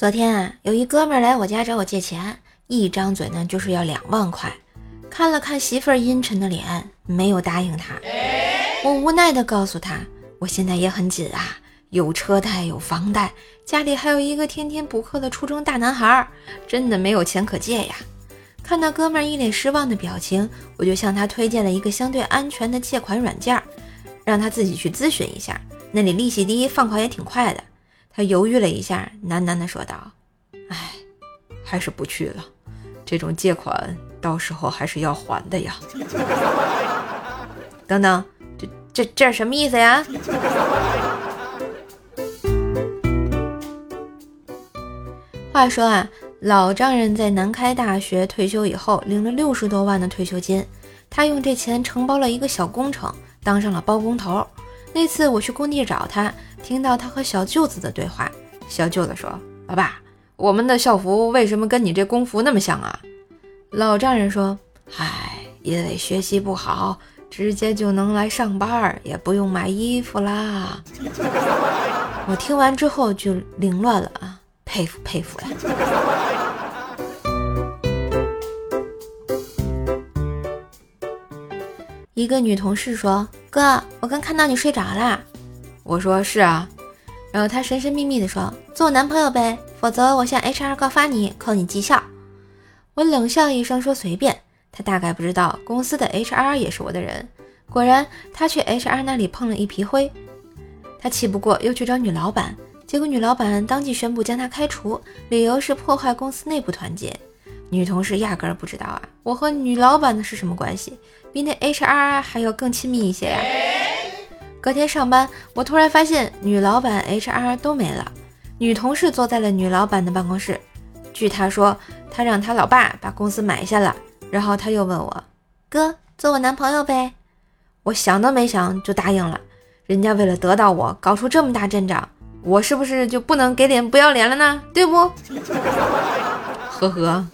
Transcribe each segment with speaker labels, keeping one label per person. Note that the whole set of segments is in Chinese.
Speaker 1: 昨天啊，有一哥们儿来我家找我借钱，一张嘴呢就是要两万块。看了看媳妇儿阴沉的脸，没有答应他。我无奈地告诉他，我现在也很紧啊，有车贷，有房贷，家里还有一个天天补课的初中大男孩，真的没有钱可借呀。看到哥们儿一脸失望的表情，我就向他推荐了一个相对安全的借款软件，让他自己去咨询一下，那里利息低，放款也挺快的。他犹豫了一下，喃喃地说道：“哎，还是不去了。这种借款到时候还是要还的呀。”等等，这这这是什么意思呀？话说啊，老丈人在南开大学退休以后，领了六十多万的退休金，他用这钱承包了一个小工程，当上了包工头。那次我去工地找他。听到他和小舅子的对话，小舅子说：“老爸，我们的校服为什么跟你这工服那么像啊？”老丈人说：“唉，因为学习不好，直接就能来上班，也不用买衣服啦。”我听完之后就凌乱了啊，佩服佩服呀！一个女同事说：“哥，我刚看到你睡着啦。”我说是啊，然后他神神秘秘的说：“做我男朋友呗，否则我向 HR 告发你，扣你绩效。”我冷笑一声说：“随便。”他大概不知道公司的 HR 也是我的人。果然，他去 HR 那里碰了一皮灰。他气不过，又去找女老板，结果女老板当即宣布将他开除，理由是破坏公司内部团结。女同事压根儿不知道啊，我和女老板的是什么关系？比那 HR 还要更亲密一些呀。隔天上班，我突然发现女老板、HR 都没了，女同事坐在了女老板的办公室。据她说，她让她老爸把公司买下了。然后她又问我：“哥，做我男朋友呗？”我想都没想就答应了。人家为了得到我，搞出这么大阵仗，我是不是就不能给脸不要脸了呢？对不？呵呵。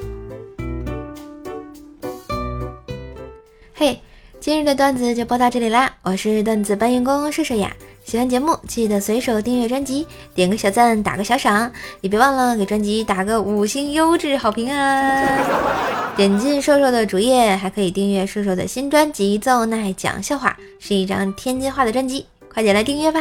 Speaker 1: 嘿。今日的段子就播到这里啦！我是段子搬运工射射呀，喜欢节目记得随手订阅专辑，点个小赞，打个小赏，也别忘了给专辑打个五星优质好评啊！点进瘦瘦的主页，还可以订阅瘦瘦的新专辑《奏奈讲笑话》，是一张天津话的专辑，快点来订阅吧！